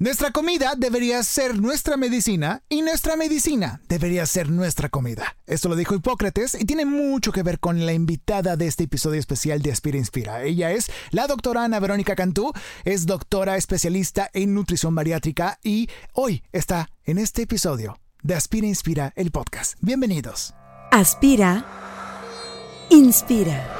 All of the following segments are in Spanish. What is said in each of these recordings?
Nuestra comida debería ser nuestra medicina y nuestra medicina debería ser nuestra comida. Esto lo dijo Hipócrates y tiene mucho que ver con la invitada de este episodio especial de Aspira Inspira. Ella es la doctora Ana Verónica Cantú, es doctora especialista en nutrición bariátrica y hoy está en este episodio de Aspira Inspira, el podcast. Bienvenidos. Aspira, inspira.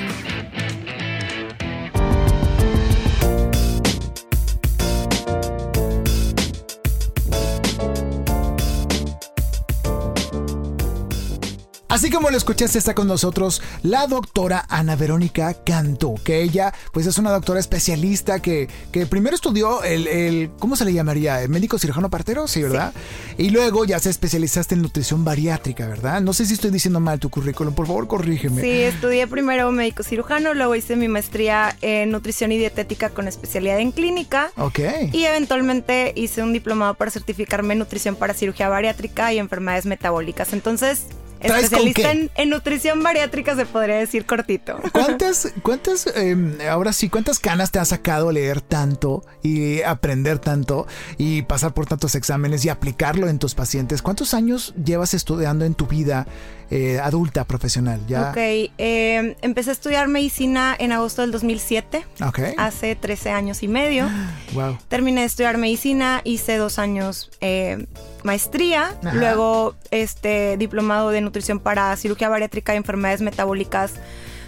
Así como lo escuchaste, está con nosotros la doctora Ana Verónica Cantú, que ella pues es una doctora especialista que, que primero estudió el, el, ¿cómo se le llamaría? ¿El médico cirujano partero? Sí, ¿verdad? Sí. Y luego ya se especializaste en nutrición bariátrica, ¿verdad? No sé si estoy diciendo mal tu currículum, por favor corrígeme. Sí, estudié primero médico cirujano, luego hice mi maestría en nutrición y dietética con especialidad en clínica. Ok. Y eventualmente hice un diplomado para certificarme en nutrición para cirugía bariátrica y enfermedades metabólicas. Entonces, Especialista en, en, nutrición bariátrica se podría decir cortito. ¿Cuántas, cuántas, eh, ahora sí, cuántas canas te ha sacado leer tanto y aprender tanto y pasar por tantos exámenes y aplicarlo en tus pacientes? ¿Cuántos años llevas estudiando en tu vida eh, adulta profesional? ¿Ya? Ok, eh, empecé a estudiar medicina en agosto del 2007. Ok. Hace 13 años y medio. Wow. Terminé de estudiar medicina, hice dos años eh, maestría, Ajá. luego este diplomado de nutrición para cirugía bariátrica y enfermedades metabólicas.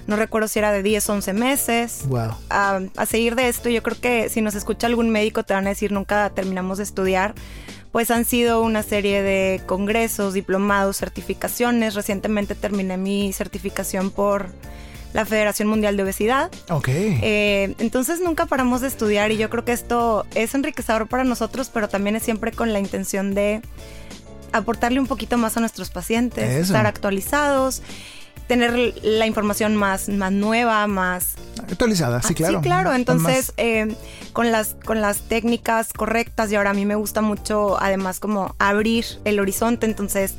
No recuerdo si era de 10, 11 meses. Wow. A, a seguir de esto, yo creo que si nos escucha algún médico te van a decir nunca terminamos de estudiar. Pues han sido una serie de congresos, diplomados, certificaciones. Recientemente terminé mi certificación por la Federación Mundial de Obesidad. Ok. Eh, entonces nunca paramos de estudiar y yo creo que esto es enriquecedor para nosotros, pero también es siempre con la intención de aportarle un poquito más a nuestros pacientes, Eso. estar actualizados, tener la información más, más nueva, más actualizada, sí, claro. Sí, claro. Entonces, eh, con, las, con las técnicas correctas y ahora a mí me gusta mucho, además, como abrir el horizonte. Entonces,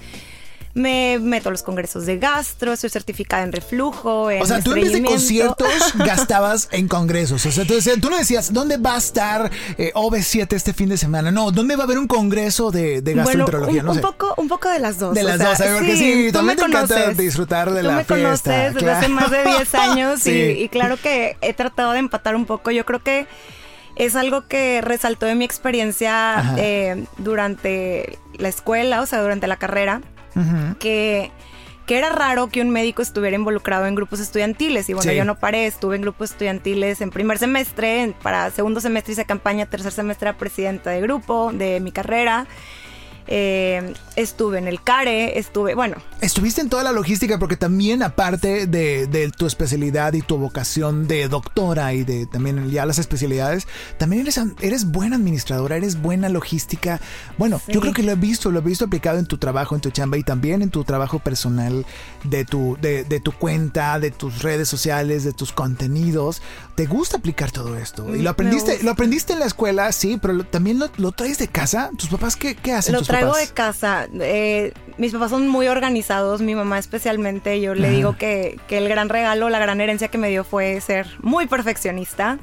me meto a los congresos de gastro, soy certificada en reflujo, en O sea, tú en vez de conciertos gastabas en congresos. O sea, tú, tú no decías, ¿dónde va a estar eh, OV7 este fin de semana? No, ¿dónde va a haber un congreso de, de gastroenterología? Bueno, un, no un sé. Poco, un poco de las dos. De las dos, ¿sabes? Porque sí, sí también te encanta disfrutar de tú la me fiesta. conoces desde claro. hace más de 10 años sí. y, y claro que he tratado de empatar un poco. Yo creo que es algo que resaltó de mi experiencia eh, durante la escuela, o sea, durante la carrera, uh -huh. que, que, era raro que un médico estuviera involucrado en grupos estudiantiles. Y bueno, sí. yo no paré, estuve en grupos estudiantiles en primer semestre, para segundo semestre hice campaña, tercer semestre era presidenta de grupo de mi carrera. Eh, estuve en el CARE, estuve, bueno. Estuviste en toda la logística porque también aparte de, de, tu especialidad y tu vocación de doctora y de también ya las especialidades, también eres, eres buena administradora, eres buena logística. Bueno, sí. yo creo que lo he visto, lo he visto aplicado en tu trabajo, en tu chamba y también en tu trabajo personal, de tu, de, de tu cuenta, de tus redes sociales, de tus contenidos. ¿Te gusta aplicar todo esto? Y lo aprendiste, lo aprendiste en la escuela, sí, pero lo, también lo, lo, traes de casa. ¿Tus papás qué, qué hacen? Lo tus traigo de casa. Eh, mis papás son muy organizados, mi mamá especialmente. Yo le Ajá. digo que, que, el gran regalo, la gran herencia que me dio fue ser muy perfeccionista.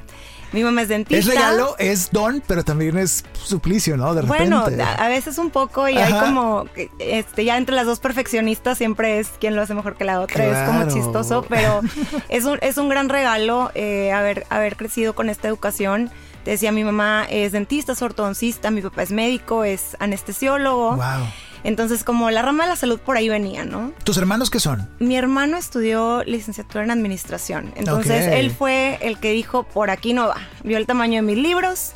Mi mamá es dentista. Es regalo, es don, pero también es suplicio, ¿no? De repente. Bueno, a veces un poco y Ajá. hay como, este, ya entre las dos perfeccionistas siempre es quien lo hace mejor que la otra. Claro. Es como chistoso, pero es un, es un gran regalo eh, haber, haber crecido con esta educación. Te decía, mi mamá es dentista, es ortodoncista, mi papá es médico, es anestesiólogo. Wow. Entonces, como la rama de la salud por ahí venía, ¿no? ¿Tus hermanos qué son? Mi hermano estudió licenciatura en administración. Entonces, okay. él fue el que dijo, por aquí no va. Vio el tamaño de mis libros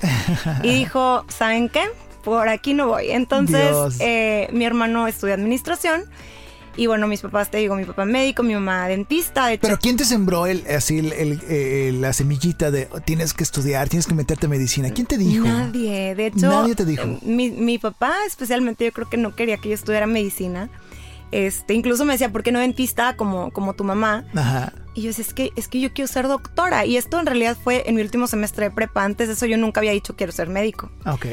y dijo, ¿saben qué? Por aquí no voy. Entonces, eh, mi hermano estudió administración Y bueno, mis papás, te digo, mi papá médico, mi mamá dentista. De Pero ¿quién te sembró el, así el, la semillita de tienes que estudiar, tienes que meterte a medicina? ¿Quién te dijo? Nadie, de hecho. Nadie te dijo. Mi, mi papá especialmente yo creo que no quería que yo estudiara medicina. Este, incluso me decía, ¿por qué no dentista como, como tu mamá? Ajá. Y yo decía, es que, es que yo quiero ser doctora. Y esto en realidad fue en mi último semestre de prepa. Antes de eso yo nunca había dicho quiero ser médico. Ok.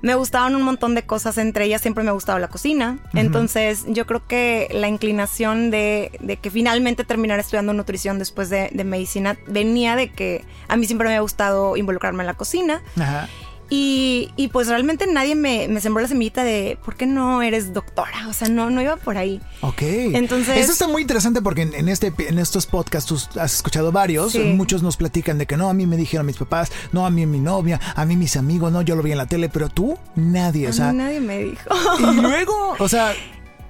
Me gustaban un montón de cosas, entre ellas siempre me ha gustado la cocina. Entonces yo creo que la inclinación de, de, que finalmente terminar estudiando nutrición después de, de medicina venía de que a mí siempre me ha gustado involucrarme en la cocina. Ajá. Y, y, pues realmente nadie me, me, sembró la semillita de ¿por qué no eres doctora? O sea, no, no iba por ahí. Ok. Entonces. Eso está muy interesante porque en, este, en estos podcasts tú has escuchado varios. Muchos nos platican de que no, a mí me dijeron mis papás, no, a mí mi novia, a mí mis amigos, no, yo lo vi en la tele, pero tú, nadie. O sea. nadie me dijo. Y luego, o sea.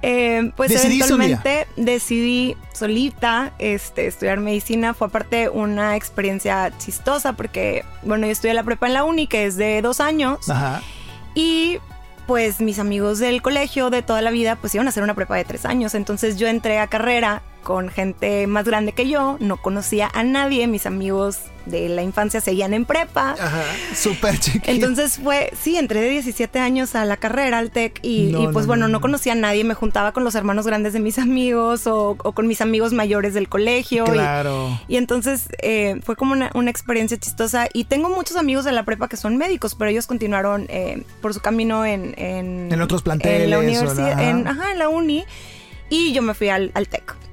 Eh, pues eventualmente decidí solita este, estudiar medicina. Fue aparte una experiencia chistosa porque, bueno, yo estudié la prepa en la uni, que es de dos años. Ajá. Y pues mis amigos del colegio de toda la vida pues iban a hacer una prepa de tres años. Entonces yo entré a carrera con gente más grande que yo, no conocía a nadie, mis amigos de la infancia seguían en prepa. Ajá, súper chiquito. Entonces fue, sí, entré de 17 años a la carrera, al TEC, y, pues bueno, no, conocía a nadie, me juntaba con los hermanos grandes de mis amigos o, con mis amigos mayores del colegio. Claro. Y, entonces eh, fue como una, experiencia chistosa y tengo muchos amigos de la prepa que son médicos, pero ellos continuaron eh, por su camino en, en... otros planteles. En la universidad, en, ajá, en la uni, y yo me fui al, al TEC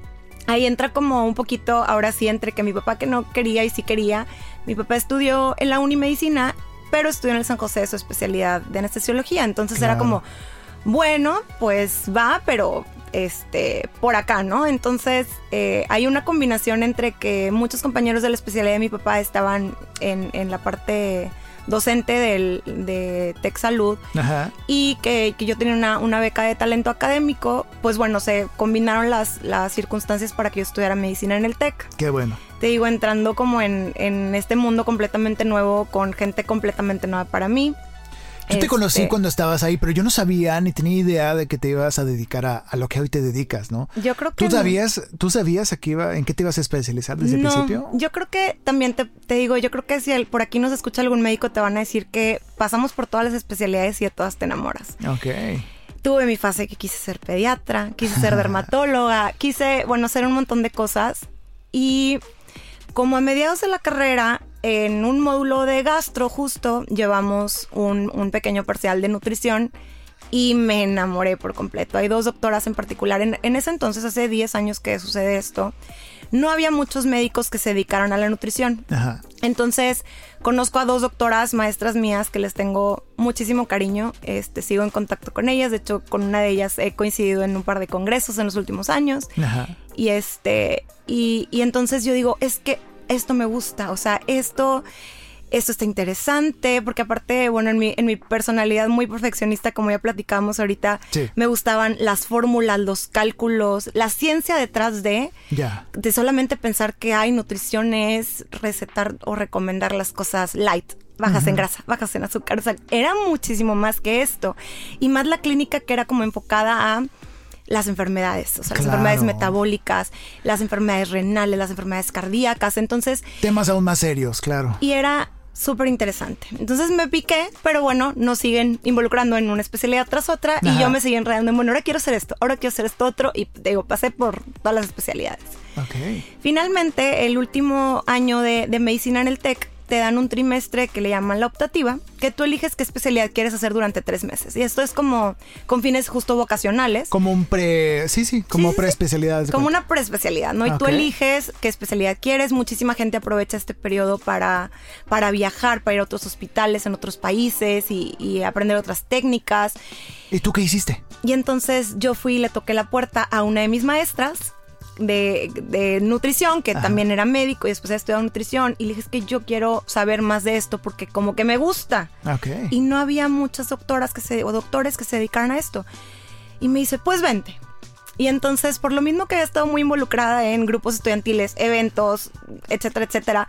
ahí entra como un poquito, ahora sí, entre que mi papá que no quería y sí quería. Mi papá estudió en la Unimedicina, pero estudió en el San José su especialidad de anestesiología. Entonces era como, bueno, pues va, pero este, por acá, ¿no? Entonces eh, hay una combinación entre que muchos compañeros de la especialidad de mi papá estaban en, en la parte docente del, de Tech Salud y que, yo tenía una, beca de talento académico, pues bueno, se combinaron las, las circunstancias para que yo estudiara medicina en el TEC. Qué bueno. Te digo, entrando como en, en este mundo completamente nuevo, con gente completamente nueva para mí. Yo te conocí este, cuando estabas ahí, pero yo no sabía ni tenía idea de que te ibas a dedicar a, lo que hoy te dedicas, ¿no? Yo creo que... ¿Tú sabías, ¿tú sabías aquí iba, en qué te ibas a especializar desde el principio? Yo creo que también te, digo, yo creo que si por aquí nos escucha algún médico te van a decir que pasamos por todas las especialidades y de todas te enamoras. Ok. Tuve mi fase que quise ser pediatra, quise ser dermatóloga, quise, bueno, hacer un montón de cosas y como a mediados de la carrera en un módulo de gastro justo llevamos un, pequeño parcial de nutrición y me enamoré por completo. Hay dos doctoras en particular. En, ese entonces, hace 10 años que sucede esto, no había muchos médicos que se dedicaran a la nutrición. Entonces, conozco a dos doctoras, maestras mías, que les tengo muchísimo cariño. Este, sigo en contacto con ellas. De hecho, con una de ellas he coincidido en un par de congresos en los últimos años. Y este, y, y entonces yo digo, es que esto me gusta, o sea, esto, esto está interesante, porque aparte, bueno, en mi, en mi personalidad muy perfeccionista, como ya platicamos ahorita, me gustaban las fórmulas, los cálculos, la ciencia detrás de, de solamente pensar que hay nutrición es recetar o recomendar las cosas light, bajas en grasa, bajas en azúcar. O sea, era muchísimo más que esto. Y más la clínica que era como enfocada a las enfermedades, o sea, las enfermedades metabólicas, las enfermedades renales, las enfermedades cardíacas, entonces... Temas aún más serios, claro. Y era súper interesante. Entonces me piqué, pero bueno, nos siguen involucrando en una especialidad tras otra y yo me seguí enredando en, bueno, ahora quiero hacer esto, ahora quiero hacer esto otro y digo, pasé por todas las especialidades. Okay. Finalmente, el último año de, de medicina en el TEC, te dan un trimestre que le llaman la optativa, que tú eliges qué especialidad quieres hacer durante tres meses. Y esto es como con fines justo vocacionales. Como un pre, sí, sí, como preespecialidad. como una preespecialidad, ¿no? Y tú eliges qué especialidad quieres. Muchísima gente aprovecha este periodo para, para viajar, para ir a otros hospitales en otros países y, aprender otras técnicas. ¿Y tú qué hiciste? Y entonces yo fui y le toqué la puerta a una de mis maestras de, nutrición, que también era médico y después he estudiado nutrición, y le dije, es que yo quiero saber más de esto porque como que me gusta. Y no había muchas doctoras que se, o doctores que se dedicaran a esto. Y me dice, pues vente. Y entonces, por lo mismo que he estado muy involucrada en grupos estudiantiles, eventos, etcétera, etcétera,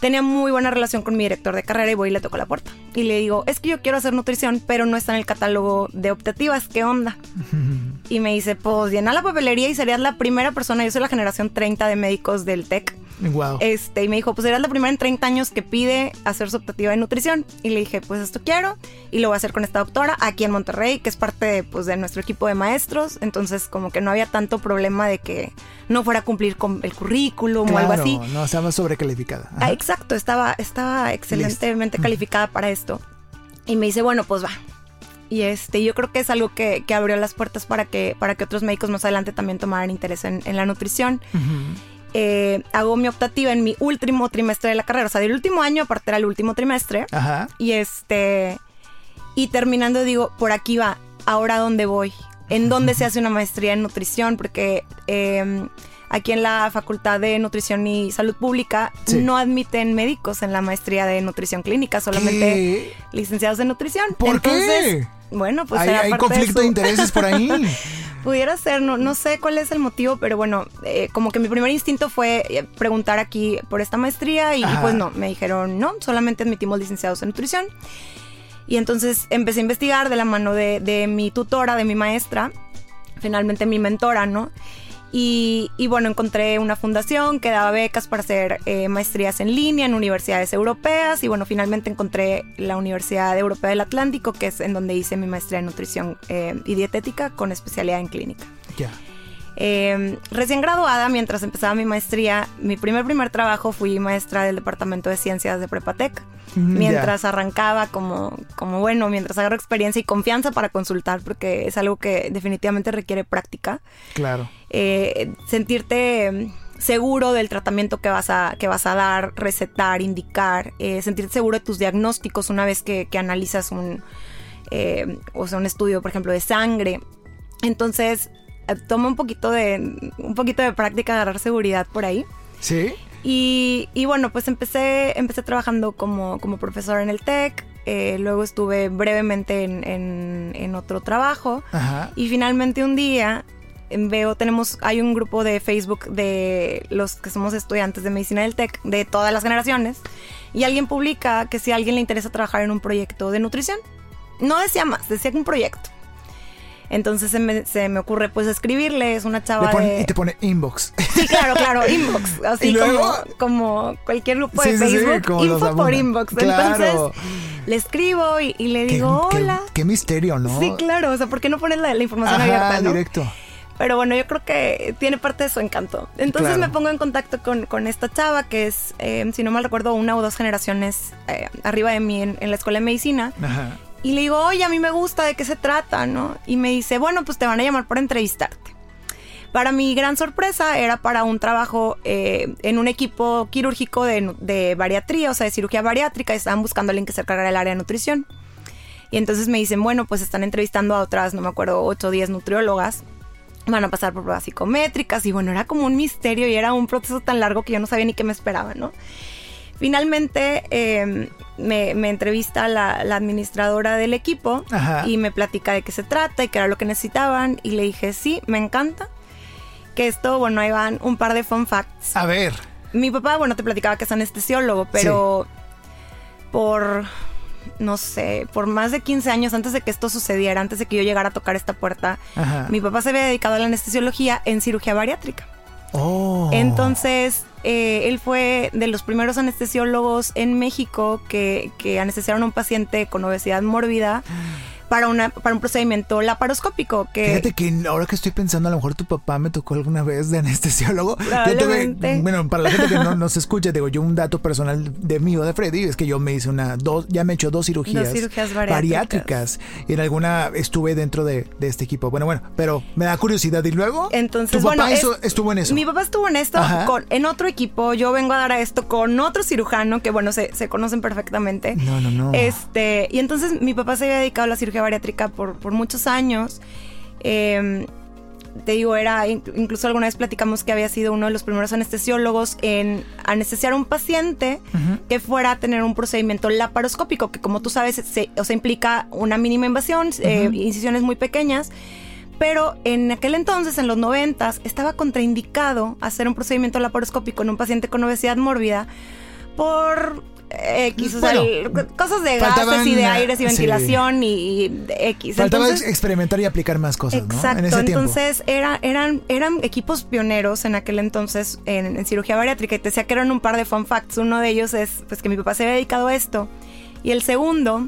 tenía muy buena relación con mi director de carrera y voy y le toco la puerta. Y le digo, es que yo quiero hacer nutrición, pero no está en el catálogo de optativas, ¿qué onda? y me dice, pues llena la papelería y serías la primera persona, yo soy la generación 30 de médicos del TEC. Wow. Este, y me dijo, pues serías la primera en 30 años que pide hacer su optativa de nutrición. Y le dije, pues esto quiero y lo voy a hacer con esta doctora aquí en Monterrey, que es parte de, pues, de nuestro equipo de maestros. Entonces, como que no había tanto problema de que no fuera a cumplir con el currículum o algo así. No, estaba sobrecalificada. Ah, exacto, estaba, estaba excelentemente calificada para esto. Y me dice, bueno, pues va, y este, yo creo que es algo que, que, abrió las puertas para que, para que otros médicos más adelante también tomaran interés en, en la nutrición. Eh, hago mi optativa en mi último trimestre de la carrera. O sea, del último año, aparte era el último trimestre. Ajá. Y este. Y terminando, digo, por aquí va. Ahora, ¿dónde voy? ¿En dónde se hace una maestría en nutrición? Porque. Eh, aquí en la Facultad de Nutrición y Salud Pública Sí. no admiten médicos en la maestría de nutrición clínica, solamente ¿Qué? licenciados en nutrición. ¿Por Entonces, qué? Bueno, pues hay era hay parte conflicto su- de intereses por ahí. Pudiera ser, no, no sé cuál es el motivo, pero bueno, eh, como que mi primer instinto fue eh, preguntar aquí por esta maestría y, pues no, me dijeron no, solamente admitimos licenciados en nutrición. Y entonces empecé a investigar de la mano de, de mi tutora, de mi maestra, finalmente mi mentora, ¿no? Y, bueno, encontré una fundación que daba becas para hacer eh, maestrías en línea en universidades europeas y bueno, finalmente encontré la Universidad Europea del Atlántico, que es en donde hice mi maestría en nutrición eh, y dietética con especialidad en clínica. ya. Eh, recién graduada, mientras empezaba mi maestría, mi primer primer trabajo fui maestra del Departamento de Ciencias de Prepatec. Mm, Mientras arrancaba como, como, bueno, mientras agarro experiencia y confianza para consultar, porque es algo que definitivamente requiere práctica. Claro. Eh, sentirte eh, seguro del tratamiento que vas a, que vas a dar, recetar, indicar, eh, sentirte seguro de tus diagnósticos una vez que, que analizas un, eh, o sea, un estudio, por ejemplo, de sangre. Entonces, toma un poquito de, un poquito de práctica agarrar seguridad por ahí. ¿Sí? Y, y bueno, pues empecé, empecé trabajando como, como profesora en el TEC, eh, luego estuve brevemente en, en- en otro trabajo Ajá. y finalmente un día em, veo, tenemos, hay un grupo de Facebook de los que somos estudiantes de medicina del TEC, de todas las generaciones, y alguien publica que si a alguien le interesa trabajar en un proyecto de nutrición. No decía más, decía que un proyecto. Entonces se me, se me ocurre pues escribirle, es una Le chava pone- de... y te pone inbox. Sí, claro, claro, inbox. Así como, como cualquier grupo de Sí, sí, sí, Facebook, los info por inbox. Claro. Entonces le escribo y, y le digo, qué- hola. Qué, misterio, ¿no? Sí, claro, o sea, ¿por qué no pones la, la información Ajá, abierta, no? directo. Pero bueno, yo creo que tiene parte de su encanto. Entonces Claro. me pongo en contacto con, con esta chava que es, eh, si no mal recuerdo, una o dos generaciones eh, arriba de mí en, en la escuela de medicina. Ajá. Y le digo, oye, a mí me gusta, ¿de qué se trata? ¿no? Y me dice, bueno, pues te van a llamar para entrevistarte. Para mi gran sorpresa, era para un trabajo eh, en un equipo quirúrgico de, de bariatría, o sea, de cirugía bariátrica, estaban buscando a alguien que se encargara del área de nutrición. Y entonces me dicen, bueno, pues están entrevistando a otras, no me acuerdo, 8 o 10 nutriólogas. Van a pasar por pruebas psicométricas y bueno, era como un misterio y era un proceso tan largo que yo no sabía ni qué me esperaba, ¿no? Finalmente eh, me, me entrevista la, la administradora del equipo Ajá. y me platica de qué se trata y qué era lo que necesitaban y le dije, sí, me encanta. Que esto, bueno, ahí van un par de fun facts. A ver. Mi papá, bueno, te platicaba que es anestesiólogo, pero por, no sé, por más de 15 años antes de que esto sucediera, antes de que yo llegara a tocar esta puerta, Ajá. mi papá se había dedicado a la anestesiología en cirugía bariátrica. Oh. Entonces, eh, él fue de los primeros anestesiólogos en México que, que anestesiaron a un paciente con obesidad mórbida para, una, para un procedimiento laparoscópico. Que, Fíjate que ahora que estoy pensando, a lo mejor tu papá me tocó alguna vez de anestesiólogo. Yo tuve, Probablemente. bueno, para la gente que no nos escucha, digo, yo un dato personal de mí o de Freddy es que yo me hice una, dos, ya me he hecho dos cirugías, Dos cirugías bariátricas. Y en alguna estuve dentro de, de este equipo. Bueno, bueno, pero me da curiosidad. ¿Y luego? Entonces, ¿Tu papá bueno, hizo- es- estuvo en eso? Mi papá estuvo en esto con, en otro equipo. Yo vengo a dar a esto con otro cirujano que, bueno, se, se conocen perfectamente. No, no, no. Este, y entonces mi papá se había dedicado a la cirugía bariátrica por, por muchos años. Eh, te digo, era, in- incluso alguna vez platicamos que había sido uno de los primeros anestesiólogos en anestesiar a un paciente que fuera a tener un procedimiento laparoscópico, que como tú sabes, se, o sea, implica una mínima invasión, eh, incisiones muy pequeñas. Pero en aquel entonces, en los noventas, estaba contraindicado hacer un procedimiento laparoscópico en un paciente con obesidad mórbida por X, o sea, cosas de gases y de aires y ventilación y, X. Faltaba experimentar y aplicar más cosas, exacto, ¿no? entonces era, eran, eran equipos pioneros en aquel entonces en, cirugía bariátrica y te decía que eran un par de fun facts. Uno de ellos es pues que mi papá se había dedicado a esto y el segundo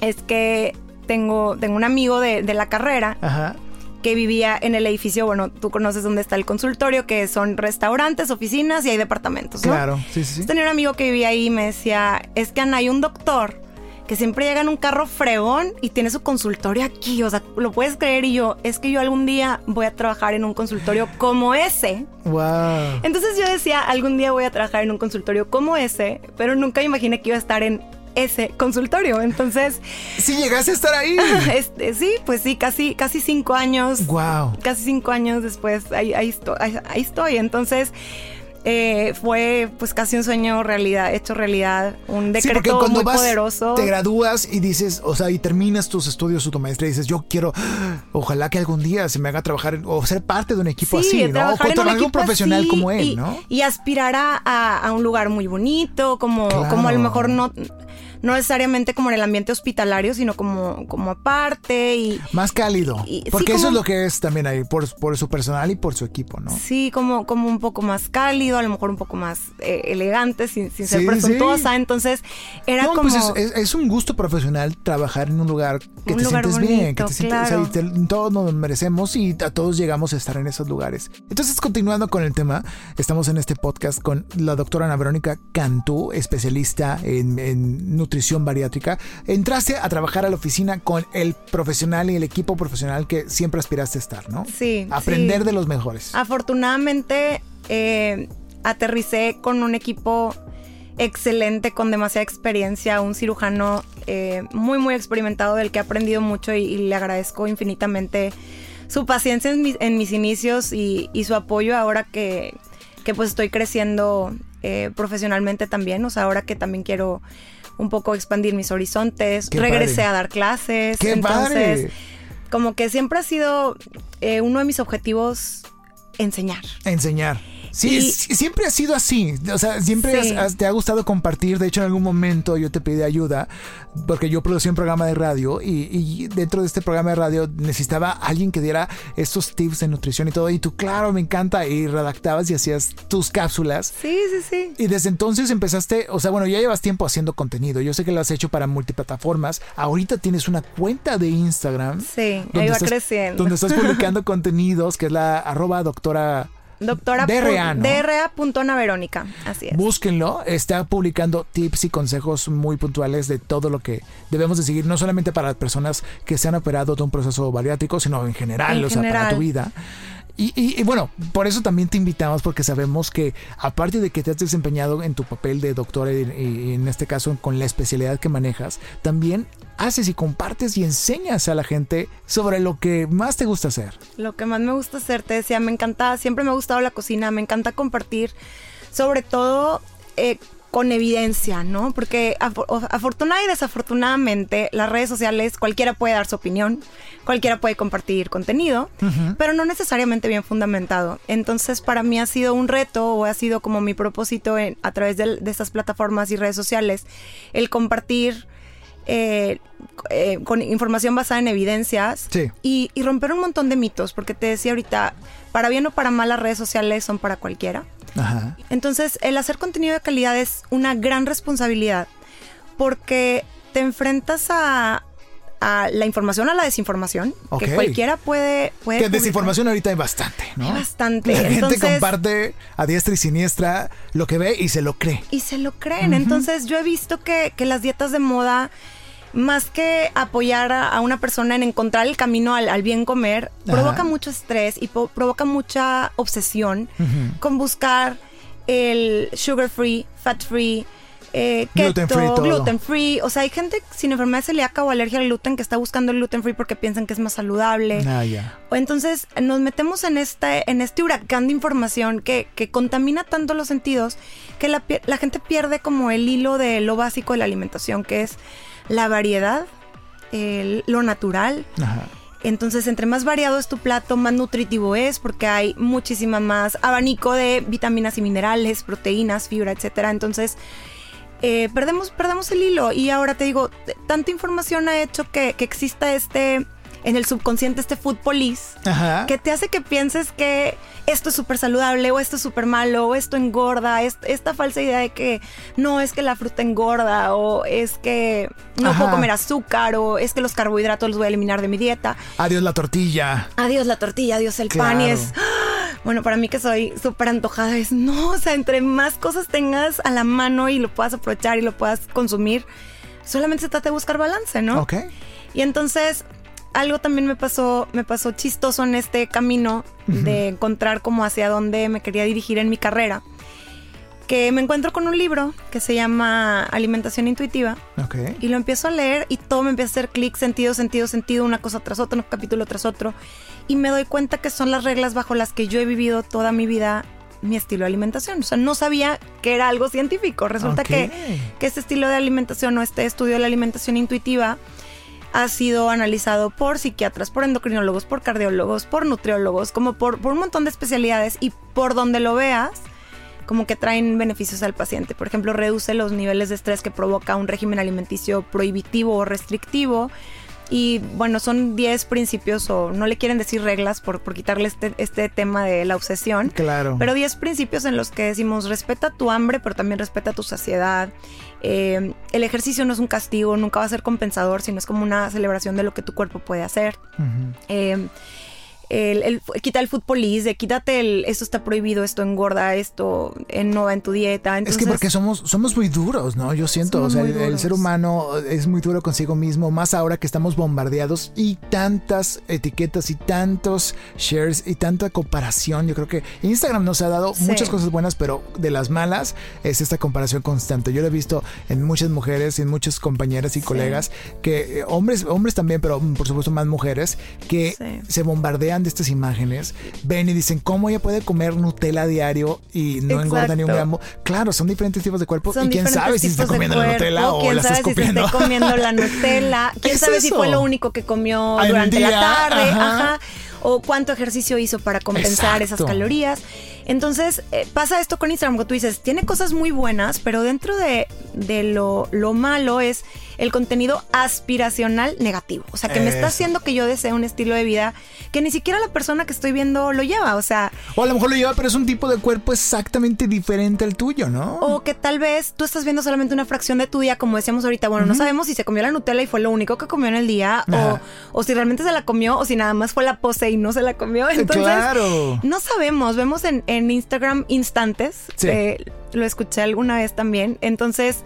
es que tengo, tengo un amigo de, de la carrera. Ajá que vivía en el edificio, bueno, tú conoces dónde está el consultorio, que son restaurantes, oficinas y hay departamentos, ¿no? Claro, sí, sí. Tenía un amigo que vivía ahí y me decía, es que Ana, hay un doctor que siempre llega en un carro fregón y tiene su consultorio aquí, o sea, lo puedes creer y yo, es que yo algún día voy a trabajar en un consultorio como ese. Wow. Entonces yo decía, algún día voy a trabajar en un consultorio como ese, pero nunca imaginé que iba a estar en ese consultorio. Entonces. Sí, llegaste a estar ahí. Este, sí, pues sí, casi, casi cinco años. Wow. Casi cinco años después, ahí, ahí, estoy, ahí, estoy. Entonces. Eh, fue pues casi un sueño realidad, hecho realidad, un decreto cuando muy poderoso. Te gradúas y dices, o sea, y terminas tus estudios, tu maestría y dices, yo quiero, ojalá que algún día se me haga trabajar o ser parte de un equipo así, ¿no? O algo profesional como él, ¿no? Y aspirar a, un lugar muy bonito, como, como a lo mejor no no necesariamente como en el ambiente hospitalario, sino como, como aparte y... Más cálido. porque eso es lo que es también ahí, por, por, su personal y por su equipo, ¿no? Sí, como, como un poco más cálido, a lo mejor un poco más eh, elegante, sin, ser presuntuosa. Entonces, era pues como... Pues es, un gusto profesional trabajar en un lugar que te sientes bien, que te sientes... O sea, todos nos merecemos y a todos llegamos a estar en esos lugares. Entonces, continuando con el tema, estamos en este podcast con la doctora Ana Verónica Cantú, especialista en, en nutrición nutrición bariátrica, entraste a trabajar a la oficina con el profesional y el equipo profesional que siempre aspiraste a estar, ¿no? Sí. Aprender de los mejores. Afortunadamente, eh, aterricé con un equipo excelente, con demasiada experiencia, un cirujano eh, muy, muy experimentado del que he aprendido mucho y, le agradezco infinitamente su paciencia en, mis, inicios y, su apoyo ahora que, que pues estoy creciendo eh, profesionalmente también, o sea, ahora que también quiero un poco expandir mis horizontes. Regresé a dar clases. entonces, como que siempre ha sido eh, uno de mis objetivos enseñar. Enseñar. Sí, siempre ha sido así. O sea, siempre te ha gustado compartir. De hecho, en algún momento yo te pedí ayuda porque yo producía un programa de radio y, dentro de este programa de radio necesitaba alguien que diera estos tips de nutrición y todo. Y tú, claro, me encanta. Y redactabas y hacías tus cápsulas. Sí, sí, sí. Y desde entonces empezaste, o sea, bueno, ya llevas tiempo haciendo contenido. Yo sé que lo has hecho para multiplataformas. Ahorita tienes una cuenta de Instagram. Sí, ahí va creciendo. Donde estás publicando contenidos, que es la arroba doctora Doctora DRA, ¿no? Verónica, así es. Búsquenlo, está publicando tips y consejos muy puntuales de todo lo que debemos de seguir, no solamente para las personas que se han operado de un proceso bariátrico, sino en general, o sea, para tu vida. Y, bueno, por eso también te invitamos porque sabemos que aparte de que te has desempeñado en tu papel de doctora y, en este caso con la especialidad que manejas, también haces y compartes y enseñas a la gente sobre lo que más te gusta hacer. Lo que más me gusta hacer, te decía, me encanta, siempre me ha gustado la cocina, me encanta compartir, sobre todo eh, con evidencia, ¿no? Porque afortunadamente y desafortunadamente las redes sociales cualquiera puede dar su opinión, cualquiera puede compartir contenido, pero no necesariamente bien fundamentado. Entonces para mí ha sido un reto o ha sido como mi propósito a través de, estas plataformas y redes sociales el compartir eh, eh, con información basada en evidencias y, y, romper un montón de mitos, porque te decía ahorita, para bien o para mal las redes sociales son para cualquiera. Entonces, el hacer contenido de calidad es una gran responsabilidad porque te enfrentas a, la información, a la desinformación, que cualquiera puede... puede que desinformación ahorita hay bastante, ¿no? Hay bastante. La gente comparte a diestra y siniestra lo que ve y se lo cree. Y se lo creen. Entonces yo he visto que, que las dietas de moda más que apoyar a, una persona en encontrar el camino al, bien comer, provoca mucho estrés y provoca mucha obsesión con buscar el sugar free, fat free, eh, gluten free, gluten free. O sea, hay gente sin enfermedad celíaca o alergia al gluten que está buscando el gluten free porque piensan que es más saludable. Ah, o entonces nos metemos en este, en este huracán de información que, que contamina tanto los sentidos que la, la gente pierde como el hilo de lo básico de la alimentación, que es la variedad, lo natural. Entonces, entre más variado es tu plato, más nutritivo es, porque hay muchísima más abanico de vitaminas y minerales, proteínas, fibra, etcétera. Entonces, eh, perdemos, perdemos el hilo. Y ahora te digo, tanta información ha hecho que, que exista este en el subconsciente este food police que te hace que pienses que esto es súper saludable o esto es súper malo o esto engorda, esta falsa idea de que no es que la fruta engorda o es que no puedo comer azúcar o es que los carbohidratos los voy a eliminar de mi dieta. Adiós la tortilla. Adiós la tortilla, adiós el pan y es... Bueno, para mí que soy súper antojada es, no, o sea, entre más cosas tengas a la mano y lo puedas aprovechar y lo puedas consumir, solamente se trata de buscar balance, ¿no? Ok. Y entonces algo también me pasó, me pasó chistoso en este camino de encontrar como hacia dónde me quería dirigir en mi carrera. Que me encuentro con un libro que se llama Alimentación Intuitiva. Y lo empiezo a leer y todo me empieza a hacer clic, sentido, sentido, sentido, una cosa tras otra, un capítulo tras otro. Y me doy cuenta que son las reglas bajo las que yo he vivido toda mi vida mi estilo de alimentación. O sea, no sabía que era algo científico. Resulta que, que este estilo de alimentación o este estudio de la alimentación intuitiva ha sido analizado por psiquiatras, por endocrinólogos, por cardiólogos, por nutriólogos, como por, un montón de especialidades y por donde lo veas, como que traen beneficios al paciente. Por ejemplo, reduce los niveles de estrés que provoca un régimen alimenticio prohibitivo o restrictivo. Y bueno, son 10 principios, o no le quieren decir reglas por, por quitarle este, este tema de la obsesión. Claro. Pero 10 principios en los que decimos respeta tu hambre, pero también respeta tu saciedad. Eh, el ejercicio no es un castigo, nunca va a ser compensador, sino es como una celebración de lo que tu cuerpo puede hacer el, quita el food police, quítate el esto está prohibido, esto engorda, esto no va en tu dieta. es que porque somos, somos muy duros, ¿no? Yo siento, o sea, el, ser humano es muy duro consigo mismo, más ahora que estamos bombardeados y tantas etiquetas y tantos shares y tanta comparación. Yo creo que Instagram nos ha dado muchas cosas buenas, pero de las malas es esta comparación constante. Yo lo he visto en muchas mujeres, en muchas compañeras y colegas, que eh, hombres, hombres también, pero por supuesto más mujeres, que se bombardean de estas imágenes, ven y dicen, ¿cómo ella puede comer Nutella a diario y no engorda ni un gramo? Claro, son diferentes tipos de cuerpo y quién sabe si está comiendo la Nutella o la estás comiendo. Si comiendo la Nutella. ¿Quién sabe si fue lo único que comió durante la tarde? Ajá. O cuánto ejercicio hizo para compensar esas calorías. Entonces eh, pasa esto con Instagram, como tú dices, tiene cosas muy buenas, pero dentro de, lo, lo malo es el contenido aspiracional negativo. O sea, que me está haciendo que yo desee un estilo de vida que ni siquiera la persona que estoy viendo lo lleva. O sea. O a lo mejor lo lleva, pero es un tipo de cuerpo exactamente diferente al tuyo, ¿no? O que tal vez tú estás viendo solamente una fracción de tu día, como decíamos ahorita. Bueno, no sabemos si se comió la Nutella y fue lo único que comió en el día, o, o, si realmente se la comió, o si nada más fue la pose y no se la comió. Entonces, claro. no sabemos. Vemos en, Instagram instantes. Sí. Eh, lo escuché alguna vez también. Entonces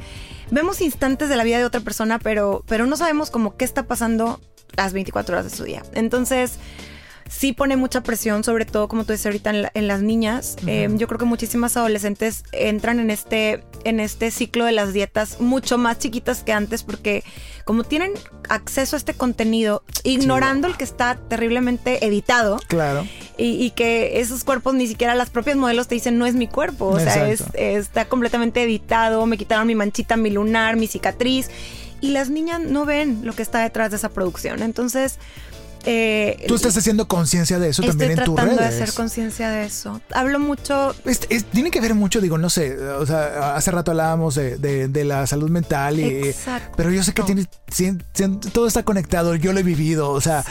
vemos instantes de la vida de otra persona, pero, pero no sabemos como qué está pasando las 24 horas de su día. Entonces, sí pone mucha presión, sobre todo como tú dices ahorita en, las niñas. Em, yo creo que muchísimas adolescentes entran en este, en este ciclo de las dietas mucho más chiquitas que antes porque como tienen acceso a este contenido, ignorando el que está terriblemente editado. Claro. Y, que esos cuerpos ni siquiera las propias modelos te dicen no es mi cuerpo. O sea, es, está completamente editado, me quitaron mi manchita, mi lunar, mi cicatriz. Y las niñas no ven lo que está detrás de esa producción. Entonces, eh, Tú estás haciendo conciencia de eso también en tus redes. tratando de hacer conciencia de eso. Hablo mucho. tiene que ver mucho, digo, no sé. O sea, hace rato hablábamos de, la salud mental. Y, Pero yo sé que tiene, todo está conectado. Yo lo he vivido. O sea,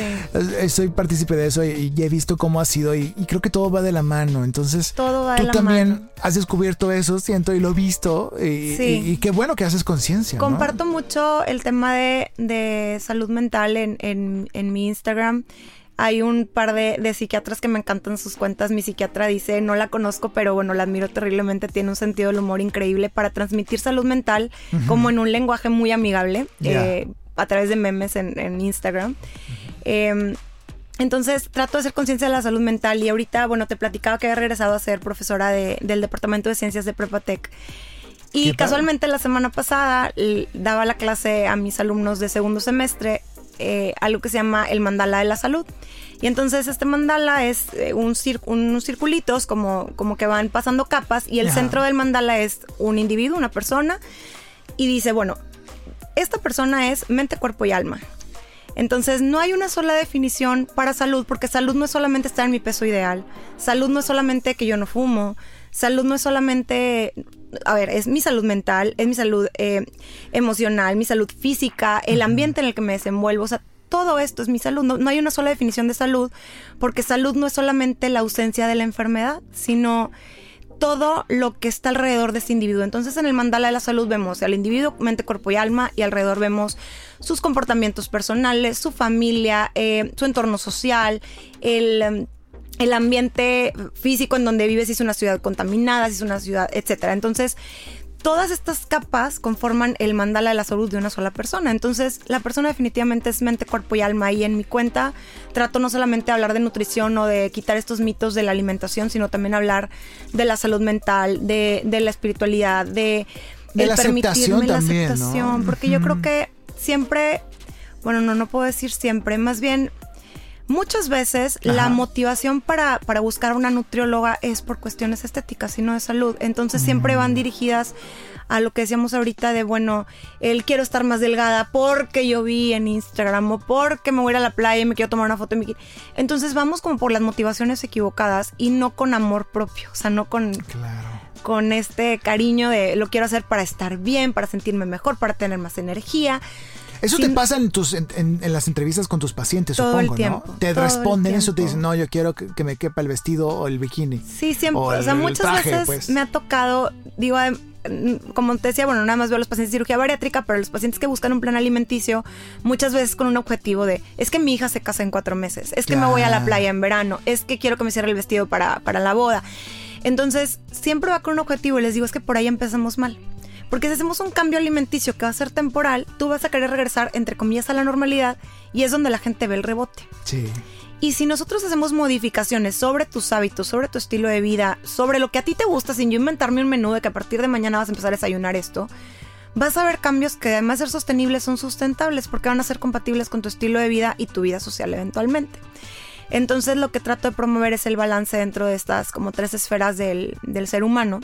soy partícipe de eso y, he visto cómo ha sido. Y, creo que todo va de la mano. Entonces, todo tú también has descubierto eso, siento, y lo he visto. Y, qué bueno que haces conciencia. Comparto mucho el tema de, salud mental en, en mi Instagram hay un par de, psiquiatras que me encantan sus cuentas. Mi psiquiatra dice, no la conozco, pero bueno, la admiro terriblemente. Tiene un sentido del humor increíble para transmitir salud mental como en un lenguaje muy amigable eh, a través de memes en, Instagram. Em, entonces trato de hacer conciencia de la salud mental y ahorita, bueno, te platicaba que he regresado a ser profesora del Departamento de Ciencias de Prepatec. Y casualmente la semana pasada daba la clase a mis alumnos de segundo semestre eh, algo que se llama el mandala de la salud. Y entonces este mandala es eh, un unos circulitos como, como que van pasando capas y el centro del mandala es un individuo, una persona. Y dice, bueno, esta persona es mente, cuerpo y alma. Entonces no hay una sola definición para salud porque salud no es solamente estar en mi peso ideal. Salud no es solamente que yo no fumo. Salud no es solamente a ver, es mi salud mental, es mi salud eh, emocional, mi salud física, el ambiente en el que me desenvuelvo, o sea, todo esto es mi salud. No, no, hay una sola definición de salud, porque salud no es solamente la ausencia de la enfermedad, sino todo lo que está alrededor de este individuo. Entonces en el mandala de la salud vemos al individuo, mente, cuerpo y alma, y alrededor vemos sus comportamientos personales, su familia, eh, su entorno social, el el ambiente físico en donde vives, si es una ciudad contaminada, si es una ciudad, etcétera. Entonces, todas estas capas conforman el mandala de la salud de una sola persona. Entonces, la persona definitivamente es mente, cuerpo y alma. Y en mi cuenta trato no solamente de hablar de nutrición o de quitar estos mitos de la alimentación, sino también hablar de la salud mental, de, la espiritualidad, de, de la permitirme la aceptación. Porque yo creo que siempre, bueno, no, no puedo decir siempre, más bien Muchas veces la motivación para, para, buscar una nutrióloga es por cuestiones estéticas y no de salud. Entonces siempre van mm. dirigidas a lo que decíamos ahorita de, bueno, el quiero estar más delgada porque yo vi en Instagram o porque me voy a ir a la playa y me quiero tomar una foto. En Entonces vamos como por las motivaciones equivocadas y no con amor propio, o sea, no con... con este cariño de lo quiero hacer para estar bien, para sentirme mejor, para tener más energía. Eso te pasa en, tus, en, las entrevistas con tus pacientes, supongo, ¿no? Te responden eso, te dicen, no, yo quiero que, me quepa el vestido o el bikini. Sí, siempre. O, sea, muchas veces pues. me ha tocado, digo, como te decía, bueno, nada más veo a los pacientes de cirugía bariátrica, pero los pacientes que buscan un plan alimenticio, muchas veces con un objetivo de, es que mi hija se casa en cuatro meses, es que me voy a la playa en verano, es que quiero que me cierre el vestido para, para la boda. Entonces, siempre va con un objetivo y les digo, es que por ahí empezamos mal. Porque si hacemos un cambio alimenticio que va a ser temporal, tú vas a querer regresar, entre comillas, a la normalidad y es donde la gente ve el rebote. Sí. Y si nosotros hacemos modificaciones sobre tus hábitos, sobre tu estilo de vida, sobre lo que a ti te gusta, sin yo inventarme un menú de que a partir de mañana vas a empezar a desayunar esto, vas a ver cambios que además de ser sostenibles son sustentables porque van a ser compatibles con tu estilo de vida y tu vida social eventualmente. Entonces lo que trato de promover es el balance dentro de estas como tres esferas del, del ser humano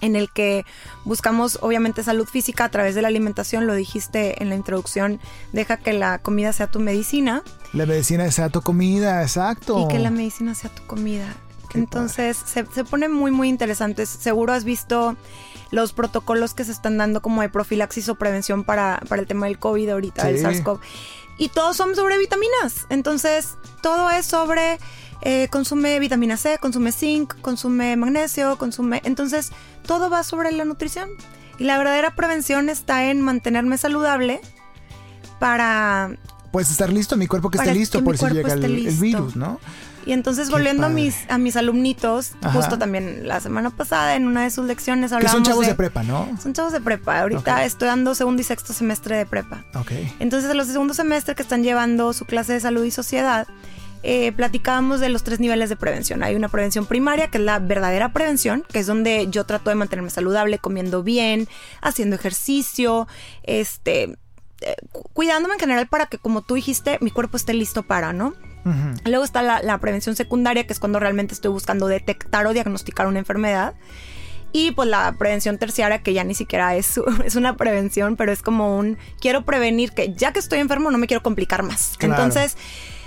en el que buscamos obviamente salud física a través de la alimentación, lo dijiste en la introducción, deja que la comida sea tu medicina. La medicina sea tu comida, exacto. Y que la medicina sea tu comida. Entonces se, pone muy muy interesante. Seguro has visto los protocolos que se están dando como de profilaxis o prevención para, el tema del COVID ahorita, del SARS-CoV. Y todos son sobre vitaminas. Entonces todo es sobre eh, consume vitamina C, consume zinc, consume magnesio, consume... Entonces, todo va sobre la nutrición. Y la verdadera prevención está en mantenerme saludable para... Pues estar listo, mi cuerpo que esté listo por si llega el, virus, ¿no? Y entonces volviendo a mis, a mis alumnitos, justo también la semana pasada en una de sus lecciones hablábamos Que son chavos de, prepa, ¿no? Son chavos de prepa. Ahorita estoy dando segundo y sexto semestre de prepa. Ok. Entonces los de segundo semestre que están llevando su clase de salud y sociedad, eh, platicábamos de los tres niveles de prevención. Hay una prevención primaria, que es la verdadera prevención, que es donde yo trato de mantenerme saludable, comiendo bien, haciendo ejercicio, este, eh, cuidándome en general para que, como tú dijiste, mi cuerpo esté listo para, ¿no? Luego está la, prevención secundaria, que es cuando realmente estoy buscando detectar o diagnosticar una enfermedad. Y pues la prevención terciaria, que ya ni siquiera es, es una prevención, pero es como un quiero prevenir que ya que estoy enfermo no me quiero complicar más. Entonces,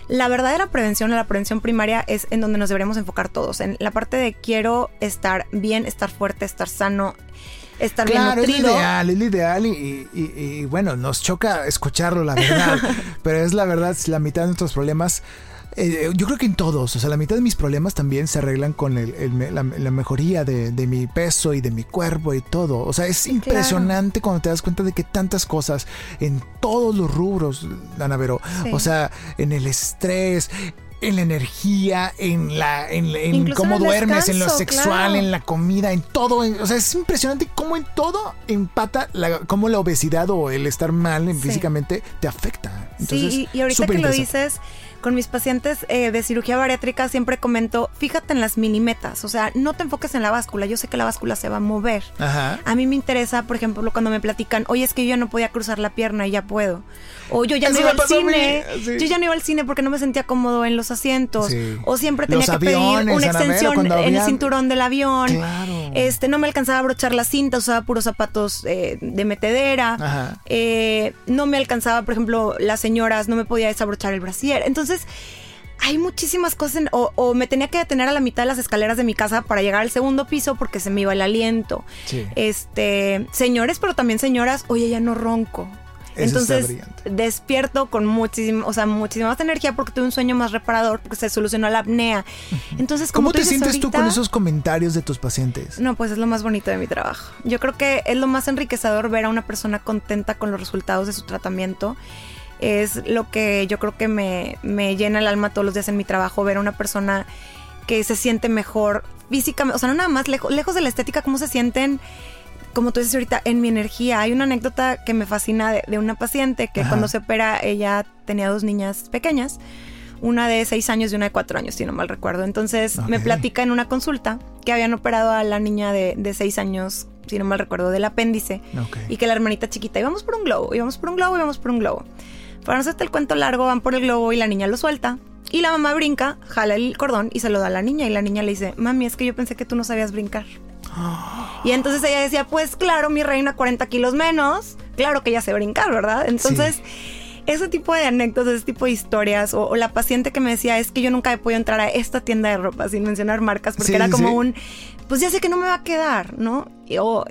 la verdadera prevención, la prevención primaria, es en donde nos deberíamos enfocar todos. En la parte de quiero estar bien, estar fuerte, estar sano, estar bien nutrido. Es ideal, es ideal y, y, bueno, nos choca escucharlo, la verdad. pero es la verdad, la mitad de nuestros problemas eh, yo creo que en todos, o sea, la mitad de mis problemas también se arreglan con la, mejoría de, mi peso y de mi cuerpo y todo. O sea, es impresionante cuando te das cuenta de que tantas cosas en todos los rubros, Ana Vero, o sea, en el estrés, en la energía, en la en, cómo duermes, en lo sexual, en la comida, en todo. o sea, es impresionante cómo en todo empata la, cómo la obesidad o el estar mal físicamente te afecta. sí, y, ahorita que lo dices, con mis pacientes eh, de cirugía bariátrica siempre comento, fíjate en las milimetas, o sea, no te enfoques en la báscula, yo sé que la báscula se va a mover. A mí me interesa, por ejemplo, cuando me platican, oye, es que yo ya no podía cruzar la pierna y ya puedo. O yo ya no iba al cine, yo ya no iba al cine porque no me sentía cómodo en los asientos. O siempre tenía que pedir una extensión en el cinturón del avión. Este, no me alcanzaba a brochar la cinta, usaba puros zapatos eh, de metedera. Eh, no me alcanzaba, por ejemplo, las señoras, no me podía desabrochar el brasier. Entonces, hay muchísimas cosas, o, me tenía que detener a la mitad de las escaleras de mi casa para llegar al segundo piso porque se me iba el aliento. Este, señores, pero también señoras, oye, ya no ronco. Entonces despierto con muchísima, o sea, muchísima más energía porque tuve un sueño más reparador, porque se solucionó la apnea. Entonces, ¿cómo te sientes tú con esos comentarios de tus pacientes? No, pues es lo más bonito de mi trabajo. Yo creo que es lo más enriquecedor ver a una persona contenta con los resultados de su tratamiento es lo que yo creo que me, llena el alma todos los días en mi trabajo, ver a una persona que se siente mejor físicamente, o sea, no nada más lejos, lejos de la estética, cómo se sienten, como tú dices ahorita, en mi energía. Hay una anécdota que me fascina de, una paciente que cuando se opera, ella tenía dos niñas pequeñas, una de seis años y una de cuatro años, si no mal recuerdo. Entonces me platica en una consulta que habían operado a la niña de, de seis años, si no mal recuerdo, del apéndice, y que la hermanita chiquita íbamos por un globo, íbamos por un globo, íbamos por un globo. Para no hacerte el cuento largo, van por el globo y la niña lo suelta. Y la mamá brinca, jala el cordón y se lo da a la niña. Y la niña le dice, mami, es que yo pensé que tú no sabías brincar. Y entonces ella decía, pues claro, mi reina 40 kilos menos, claro que ella sé brincar, ¿verdad? Entonces... ese tipo de anécdotas, ese tipo de historias, o, la paciente que me decía, es que yo nunca he podido entrar a esta tienda de ropa sin mencionar marcas, porque era como un, pues ya sé que no me va a quedar, ¿no? O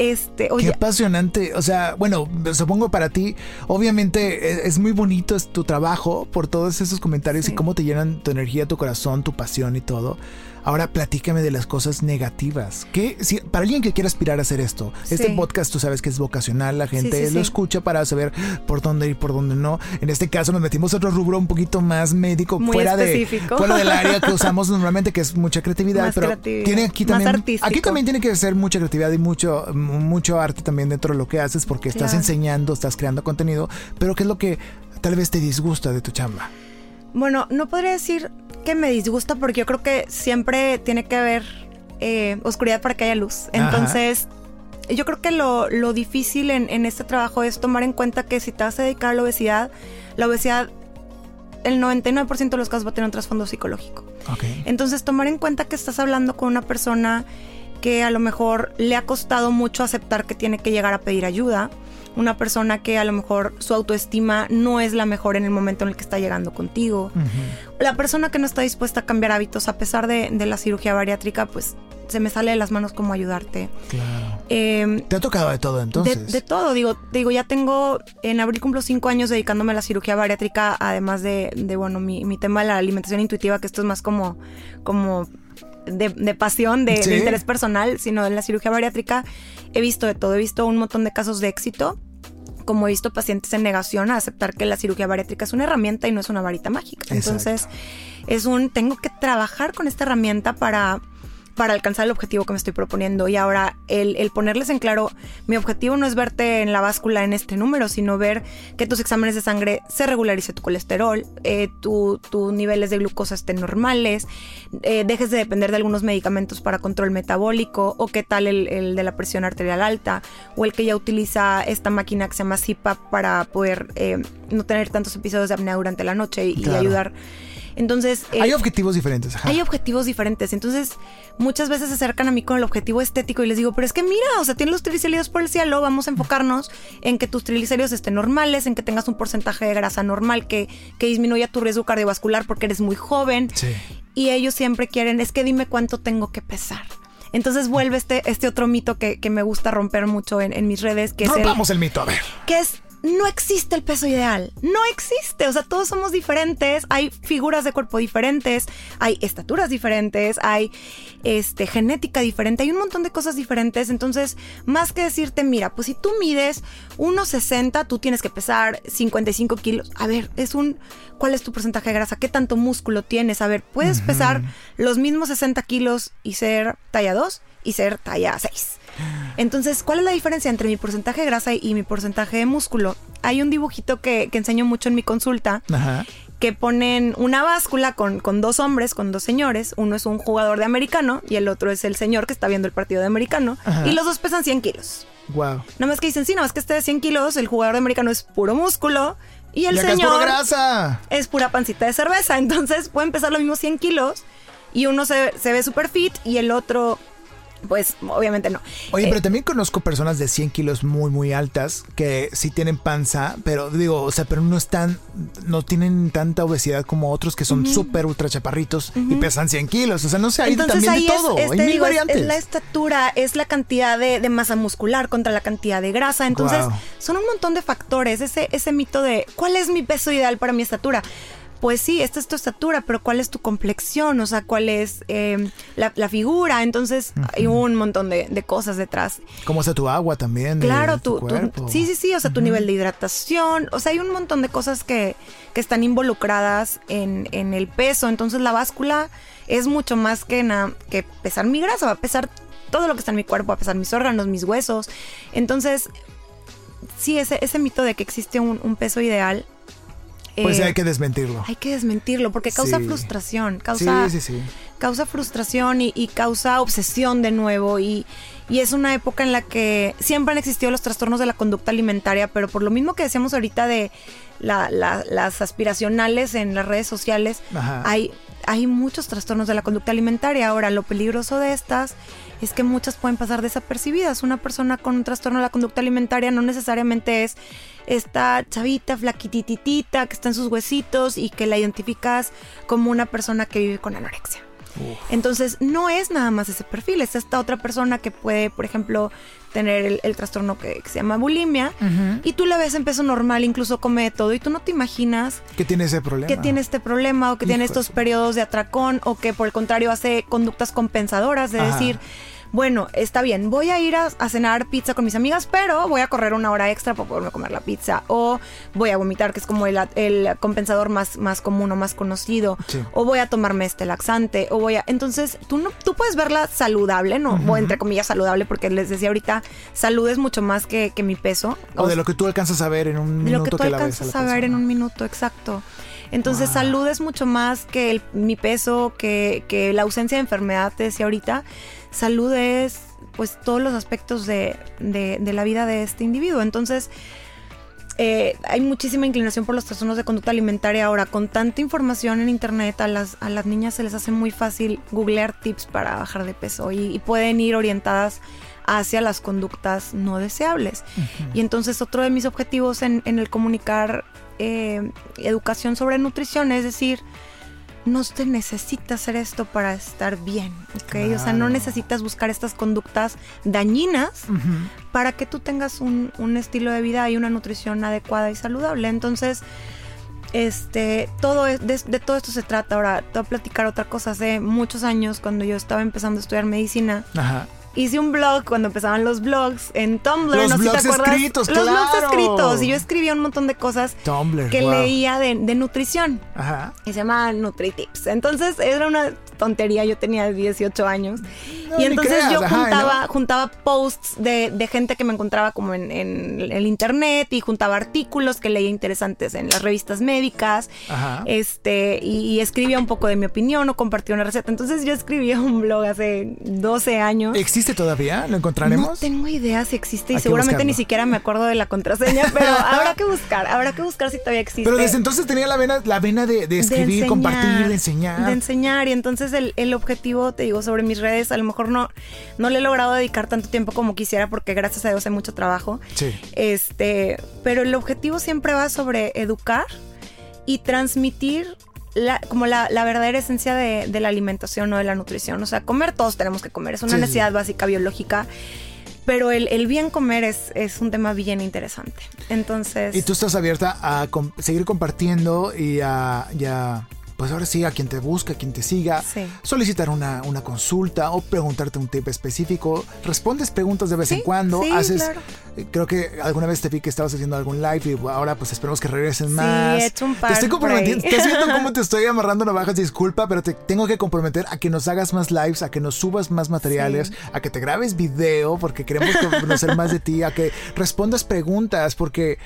este, Qué apasionante. O sea, bueno, supongo para ti, obviamente es, muy bonito tu trabajo por todos esos comentarios y cómo te llenan tu energía, tu corazón, tu pasión y todo. Ahora platícame de las cosas negativas. ¿Qué, si, para alguien que quiera aspirar a hacer esto, este podcast tú sabes que es vocacional, la gente lo escucha para saber por dónde ir, por dónde no. En este caso nos metimos a otro rubro un poquito más médico, fuera, de, fuera del área que usamos normalmente, que es mucha creatividad, pero tiene aquí también, aquí también tiene que ser mucha creatividad y mucho, mucho arte también dentro de lo que haces, porque estás enseñando, estás creando contenido, pero ¿qué es lo que tal vez te disgusta de tu chamba? Bueno, no podría decir que me disgusta porque yo creo que siempre tiene que haber eh, oscuridad para que haya luz. Entonces, yo creo que lo, difícil en, este trabajo es tomar en cuenta que si te vas a dedicar a la obesidad, la obesidad, el 99% de los casos va a tener un trasfondo psicológico. Entonces, tomar en cuenta que estás hablando con una persona que a lo mejor le ha costado mucho aceptar que tiene que llegar a pedir ayuda una persona que a lo mejor su autoestima no es la mejor en el momento en el que está llegando contigo. La persona que no está dispuesta a cambiar hábitos a pesar de, la cirugía bariátrica, pues se me sale de las manos como ayudarte. Claro. Em, ¿Te ha tocado de todo entonces? De, todo, digo, digo, ya tengo, en abril cumplo cinco años dedicándome a la cirugía bariátrica, además de, bueno, mi, tema de la alimentación intuitiva, que esto es más como, como de, pasión, de, de, interés personal, sino en la cirugía bariátrica he visto de todo, he visto un montón de casos de éxito, como he visto pacientes en negación a aceptar que la cirugía bariátrica es una herramienta y no es una varita mágica. Entonces, es un, tengo que trabajar con esta herramienta para para alcanzar el objetivo que me estoy proponiendo. Y ahora el, ponerles en claro, mi objetivo no es verte en la báscula en este número, sino ver que tus exámenes de sangre se regularice tu colesterol, eh, tus niveles de glucosa estén normales, eh, dejes de depender de algunos medicamentos para control metabólico, o qué tal el, de la presión arterial alta, o el que ya utiliza esta máquina que se llama CPAP para poder eh, no tener tantos episodios de apnea durante la noche y, y ayudar entonces... Eh, hay objetivos diferentes. Hay objetivos diferentes. Entonces, muchas veces se acercan a mí con el objetivo estético y les digo, pero es que mira, o sea, tienes los triglicéridos por el cielo, vamos a enfocarnos en que tus triglicéridos estén normales, en que tengas un porcentaje de grasa normal, que, que disminuya tu riesgo cardiovascular porque eres muy joven. Sí. Y ellos siempre quieren, es que dime cuánto tengo que pesar. Entonces vuelve este, este otro mito que, me gusta romper mucho en, mis redes, que es el, el mito, a ver. Que es no existe el peso ideal. No existe. O sea, todos somos diferentes. Hay figuras de cuerpo diferentes. Hay estaturas diferentes. Hay este, genética diferente. Hay un montón de cosas diferentes. Entonces, más que decirte, mira, pues si tú mides 1,60, tú tienes que pesar 55 kilos. A ver, es un. ¿Cuál es tu porcentaje de grasa? ¿Qué tanto músculo tienes? A ver, puedes pesar los mismos 60 kilos y ser talla 2 y ser talla 6. Entonces, ¿cuál es la diferencia entre mi porcentaje de grasa y mi porcentaje de músculo? Hay un dibujito que, enseño mucho en mi consulta. que ponen una báscula con, dos hombres, con dos señores. Uno es un jugador de americano y el otro es el señor que está viendo el partido de americano. Y los dos pesan 100 kilos. Wow. Nada más que dicen, sí, nada más que este de 100 kilos, el jugador de americano es puro músculo. Y el señor. Es pura grasa. Es pura pancita de cerveza. Entonces pueden pesar los mismos 100 kilos. Y uno se, se ve super fit y el otro pues obviamente no. Oye, Eh, pero también conozco personas de 100 kilos muy, muy altas que sí tienen panza, pero digo, o sea, pero no están, no tienen tanta obesidad como otros que son súper ultra chaparritos y pesan 100 kilos. O sea, no sé, hay Entonces también ahí de todo. es, hay mil digo, es- variantes. es la estatura, es la cantidad de, de masa muscular contra la cantidad de grasa. Entonces, son un montón de factores. Ese, ese mito de ¿cuál es mi peso ideal para mi estatura? Pues sí, esta es tu estatura, pero ¿cuál es tu complexión? O sea, ¿cuál es eh, la, la figura? Entonces, hay un montón de, de cosas detrás. ¿Cómo está tu agua también? de Claro, tu, tu, tu- cuerpo? sí, sí, sí, o sea, tu nivel de hidratación, o sea, hay un montón de cosas que, que están involucradas en, en el peso, entonces la báscula es mucho más que, na- que pesar mi grasa, va a pesar todo lo que está en mi cuerpo, va a pesar mis órganos, mis huesos, entonces, sí, ese, ese mito de que existe un, un peso ideal, Pues eh, hay que desmentirlo. hay que desmentirlo porque causa Sí. frustración, causa Sí, sí, sí. causa frustración y, y causa obsesión de nuevo y, y es una época en la que siempre han existido los trastornos de la conducta alimentaria, pero por lo mismo que decíamos ahorita de la- la- las aspiracionales en las redes sociales, Ajá. hay, hay muchos trastornos de la conducta alimentaria. Ahora, lo peligroso de estas es que muchas pueden pasar desapercibidas. Una persona con un trastorno de la conducta alimentaria no necesariamente es esta chavita flaquititita que está en sus huesitos y que la identificas como una persona que vive con anorexia. Entonces, no es nada más ese perfil, es esta otra persona que puede, por ejemplo, tener el, el trastorno que, que se llama bulimia y tú la ves en peso normal, incluso come de todo y tú no te imaginas ¿Qué tiene ese problema? que tiene este problema o que tiene estos de- periodos de atracón o que por el contrario hace conductas compensadoras de Ajá. decir, bueno, está bien, voy a ir a, a cenar pizza con mis amigas, pero voy a correr una hora extra para poderme comer la pizza o voy a vomitar, que es como el, el compensador más, más común o más conocido, Sí. o voy a tomarme este laxante o voy a... Entonces, tú, no, tú puedes verla saludable, ¿no? O entre comillas saludable, porque les decía ahorita, salud es mucho más que, que mi peso. O de lo que tú alcanzas a ver en un De minuto lo que tú alcanzas a ver en un minuto, exacto. Entonces, Wow. salud es mucho más que el- mi peso, que, que la ausencia de enfermedad, te decía ahorita. Salud es, pues, todos los aspectos de, de- de la vida de este individuo. Entonces, eh, hay muchísima inclinación por los trastornos de conducta alimentaria ahora. Con tanta información en internet, a las, a las niñas se les hace muy fácil googlear tips para bajar de peso y, y pueden ir orientadas hacia las conductas no deseables. Y entonces otro de mis objetivos en, en el comunicar eh, educación sobre nutrición es decir, no te necesitas hacer esto para estar bien, ¿ok? O sea, no necesitas buscar estas conductas dañinas para que tú tengas un, un estilo de vida y una nutrición adecuada y saludable. Entonces, este, todo es, de, de todo esto se trata. Ahora, te voy a platicar otra cosa. Hace muchos años, cuando yo estaba empezando a estudiar medicina, Ajá. Hice un blog cuando empezaban los blogs en Tumblr. Los no sé si blogs te acuerdas. escritos, los blogs claro. escritos. Y yo escribía un montón de cosas Tumblr. que wow. leía de, de nutrición. Ajá. Y se llama NutriTips. Entonces era una tontería, yo tenía 18 años. No, y entonces creas, yo ajá, juntaba, ¿no? juntaba posts de, de gente que me encontraba como en, en el internet y juntaba artículos que leía interesantes en las revistas médicas. Ajá. Este, y, y escribía un poco de mi opinión o compartía una receta. Entonces yo escribía un blog hace 12 años. ¿Existe todavía? ¿Lo No encontraremos? tengo idea si existe y seguramente buscarlo. ni siquiera me acuerdo de la contraseña, pero habrá que buscar, habrá que buscar si todavía existe. Pero desde entonces tenía la vena, la vena de, de escribir, enseñar, compartir, de enseñar. De enseñar. Y entonces el, el objetivo, te digo, sobre mis redes, a lo mejor no, no le he logrado dedicar tanto tiempo como quisiera porque gracias a Dios hay mucho trabajo. Sí. Este, pero el objetivo siempre va sobre educar y transmitir la, como la, la verdadera esencia de, de la alimentación o de la nutrición. O sea, comer todos tenemos que comer, es una Sí, sí. necesidad básica biológica. Pero el, el bien comer es, es un tema bien interesante. Entonces. Y tú estás abierta a com- seguir compartiendo y a, y a, pues ahora sí, a quien te busca, a quien te siga, Sí. solicitar una, una consulta o preguntarte un tip específico. Respondes preguntas de vez en cuando. sí, haces, claro. eh, creo que alguna vez te vi que estabas haciendo algún live y ahora pues esperemos que regresen Sí, más. he hecho un te par estoy comprometiendo. Estás viendo cómo te estoy amarrando navajas, disculpa, pero te tengo que comprometer a que nos hagas más lives, a que nos subas más materiales, a que te grabes video porque queremos conocer más de ti, a que respondas preguntas porque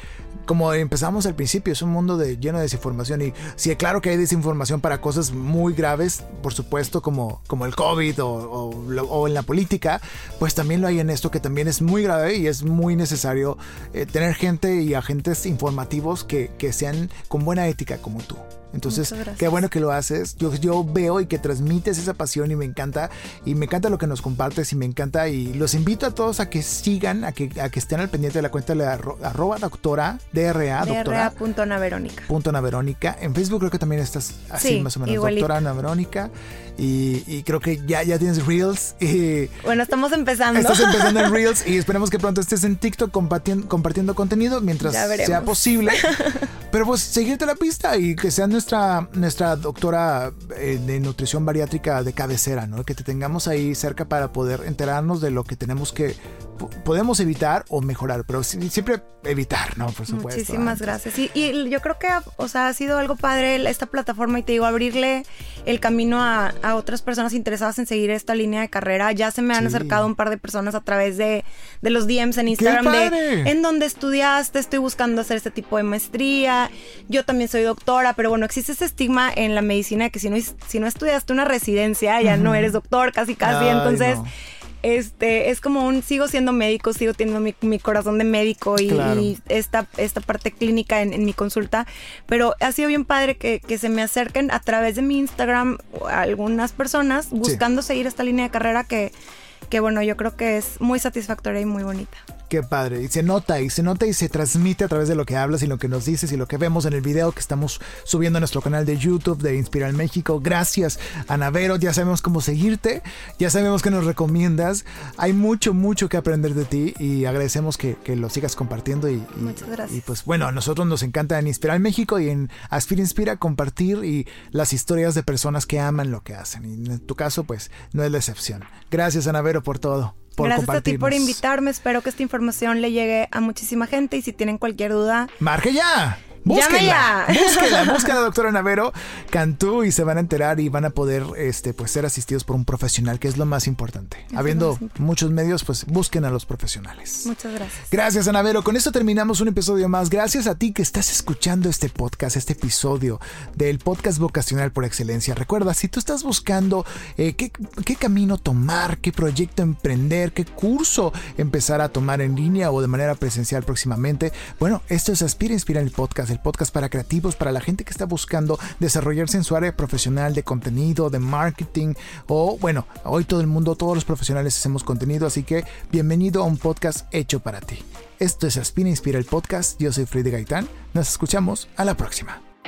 como empezamos al principio, es un mundo de, lleno de desinformación y sí, claro que hay desinformación para cosas muy graves, por supuesto, como, como el COVID o, o en la política, pues también lo hay en esto que también es muy grave y es muy necesario eh, tener gente y agentes informativos que, que sean con buena ética como tú. Entonces, qué bueno que lo haces. Yo, yo veo y que transmites esa pasión y me encanta. Y me encanta lo que nos compartes y me encanta. Y los invito a todos a que sigan, a que, a que estén al pendiente de la cuenta de la arroba doctora, DRA, doctora. Punto Ana Verónica. Punto Ana Verónica. En Facebook creo que también estás así más o menos. Doctora Ana Verónica. Y, creo que ya, ya tienes Reels. Y bueno, estamos empezando. Estás empezando en Reels y esperemos que pronto estés en TikTok compartiendo, compartiendo contenido mientras sea posible. Pero pues seguirte la pista y que sea nuestra, nuestra doctora eh, de nutrición bariátrica de cabecera, ¿no? Que te tengamos ahí cerca para poder enterarnos de lo que tenemos que podemos evitar o mejorar, pero siempre evitar, ¿no? Por supuesto. Muchísimas gracias. Y, y, yo creo que, o sea, ha sido algo padre esta plataforma y te digo, abrirle el camino a, a otras personas interesadas en seguir esta línea de carrera. Ya se me han acercado un par de personas a través de, de los DMs en Instagram de en donde estudiaste, estoy buscando hacer este tipo de maestría. Yo también soy doctora, pero bueno, existe ese estigma en la medicina de que si no, si no estudiaste una residencia, ya no eres doctor, casi casi. Entonces este, es como un, sigo siendo médico, sigo teniendo mi, corazón de médico y, esta, esta parte clínica en, mi consulta, pero ha sido bien padre que, se me acerquen a través de mi Instagram algunas personas buscando seguir esta línea de carrera que, que bueno, yo creo que es muy satisfactoria y muy bonita. Qué padre. Y se nota, y se nota y se transmite a través de lo que hablas y lo que nos dices y lo que vemos en el video que estamos subiendo a nuestro canal de YouTube de Inspiral México. Gracias, Anavero. Ya sabemos cómo seguirte, ya sabemos que nos recomiendas. Hay mucho, mucho que aprender de ti y agradecemos que, lo sigas compartiendo. Y, Muchas gracias. Y pues bueno, a nosotros nos encanta en Inspiral México y en Aspira Inspira compartir y las historias de personas que aman lo que hacen. Y en tu caso, pues no es la excepción. Gracias, Anavero, por todo. Gracias a ti por invitarme. Espero que esta información le llegue a muchísima gente y si tienen cualquier duda, marque ya. Búsquenla, búsquenla, búsquenla, doctora Navero Cantú y se van a enterar y van a poder este, pues, ser asistidos por un profesional, que es lo más importante. Habiendo muchos medios, pues busquen a los profesionales. Muchas gracias. Gracias, Anavero. Con esto terminamos un episodio más. Gracias a ti que estás escuchando este podcast, este episodio del podcast vocacional por excelencia. Recuerda, si tú estás buscando eh, qué, qué camino tomar, qué proyecto emprender, qué curso empezar a tomar en línea o de manera presencial próximamente, bueno, esto es Aspira Inspira el podcast el podcast para creativos, para la gente que está buscando desarrollarse en su área profesional de contenido, de marketing o bueno, hoy todo el mundo, todos los profesionales hacemos contenido, así que bienvenido a un podcast hecho para ti. Esto es Aspira Inspira el podcast, yo soy Freddy Gaitán, nos escuchamos a la próxima.